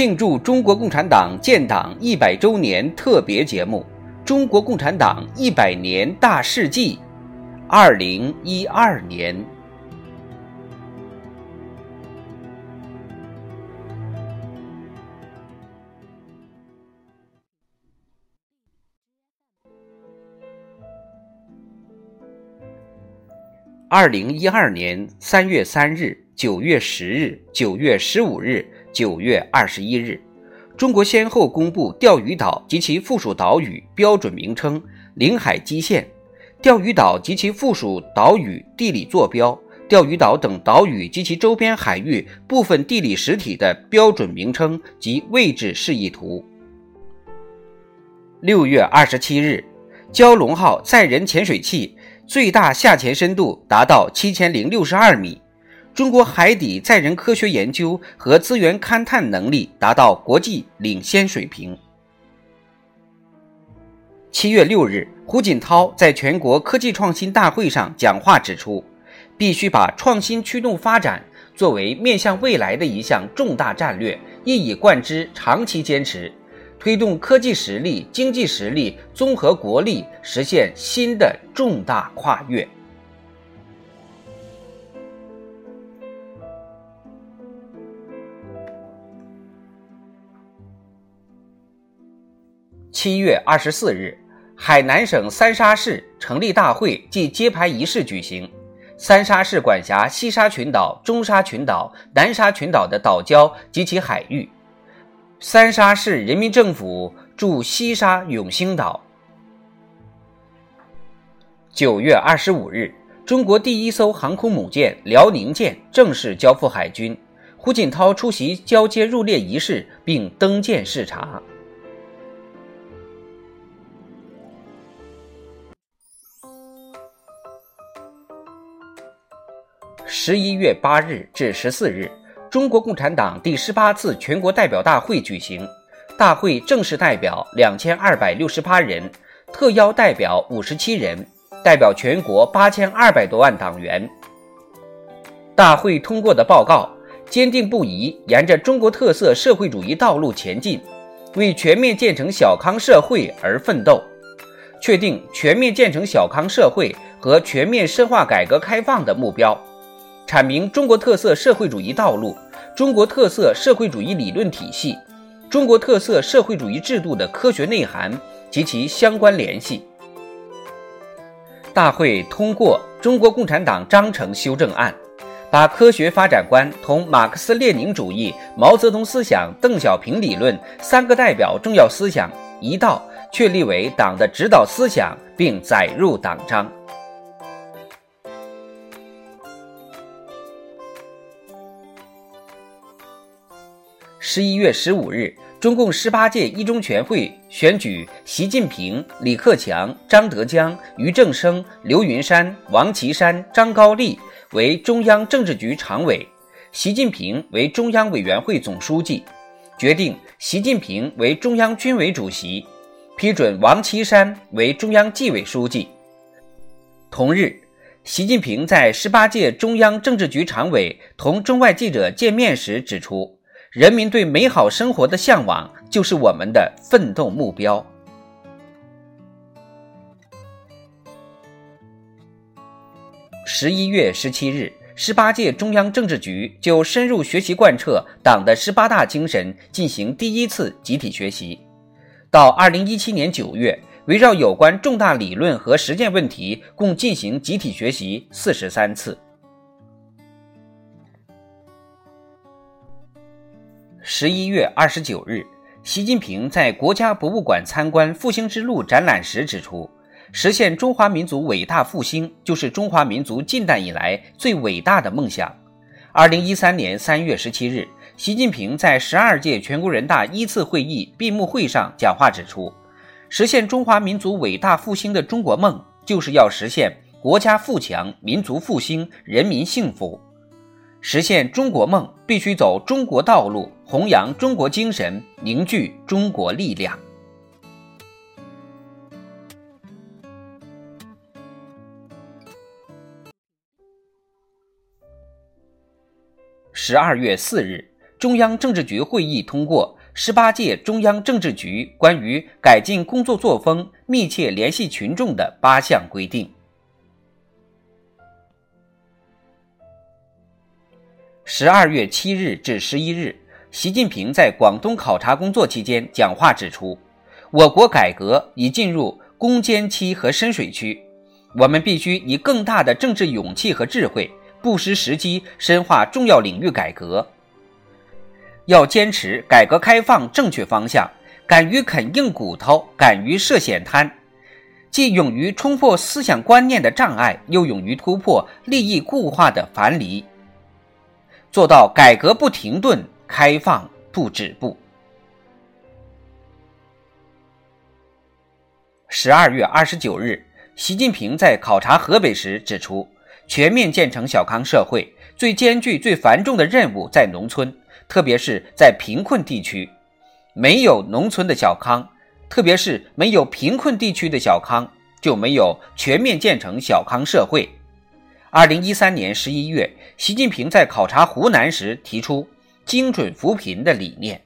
庆祝中国共产党建党一百周年特别节目《中国共产党一百年大事记》，二零一二年。二零一二年三月三日、九月十日、九月十五日。九月二十一日，中国先后公布钓鱼岛及其附属岛屿标准名称、领海基线、钓鱼岛及其附属岛屿地理坐标、钓鱼岛等岛屿及其周边海域部分地理实体的标准名称及位置示意图。六月二十七日，蛟龙号载人潜水器最大下潜深度达到七千零六十二米。中国海底载人科学研究和资源勘探能力达到国际领先水平。七月六日，胡锦涛在全国科技创新大会上讲话指出，必须把创新驱动发展作为面向未来的一项重大战略，一以贯之，长期坚持，推动科技实力、经济实力综合国力实现新的重大跨越。七月二十四日，海南省三沙市成立大会暨揭牌仪式举行。三沙市管辖西沙群岛、中沙群岛、南沙群岛的岛礁及其海域。三沙市人民政府驻西沙永兴岛。九月二十五日，中国第一艘航空母舰辽宁舰正式交付海军。胡锦涛出席交接入列仪式并登舰视察。十一月八日至十四日，中国共产党第十八次全国代表大会举行。大会正式代表两千二百六十八人，特邀代表五十七人，代表全国八千二百多万党员。大会通过的报告：坚定不移沿着中国特色社会主义道路前进，为全面建成小康社会而奋斗，确定全面建成小康社会和全面深化改革开放的目标。阐明中国特色社会主义道路、中国特色社会主义理论体系、中国特色社会主义制度的科学内涵及其相关联系。大会通过《中国共产党章程修正案》，把科学发展观同马克思列宁主义、毛泽东思想、邓小平理论三个代表重要思想一道确立为党的指导思想，并载入党章。十一月十五日，中共十八届一中全会选举习近平、李克强、张德江、俞正声、刘云山、王岐山、张高丽为中央政治局常委，习近平为中央委员会总书记，决定习近平为中央军委主席，批准王岐山为中央纪委书记。同日，习近平在十八届中央政治局常委同中外记者见面时指出。人民对美好生活的向往，就是我们的奋斗目标。十一月十七日，十八届中央政治局就深入学习贯彻党的十八大精神进行第一次集体学习。到二零一七年九月，围绕有关重大理论和实践问题，共进行集体学习四十三次。十一月二十九日，习近平在国家博物馆参观“复兴之路”展览时指出，实现中华民族伟大复兴就是中华民族近代以来最伟大的梦想。二零一三年三月十七日，习近平在十二届全国人大一次会议闭幕会上讲话指出，实现中华民族伟大复兴的中国梦，就是要实现国家富强、民族复兴、人民幸福。实现中国梦，必须走中国道路，弘扬中国精神，凝聚中国力量。十二月四日，中央政治局会议通过十八届中央政治局关于改进工作作风、密切联系群众的八项规定。十二月七日至十一日，习近平在广东考察工作期间讲话指出，我国改革已进入攻坚期和深水区，我们必须以更大的政治勇气和智慧。不失时机，深化重要领域改革。要坚持改革开放正确方向，敢于啃硬骨头，敢于涉险滩，既勇于冲破思想观念的障碍，又勇于突破利益固化的樊篱，做到改革不停顿，开放不止步。十二月二十九日，习近平在考察河北时指出。全面建成小康社会，最艰巨、最繁重的任务在农村，特别是在贫困地区。没有农村的小康，特别是没有贫困地区的小康，就没有全面建成小康社会。二零一三年十一月，习近平在考察湖南时提出“精准扶贫”的理念。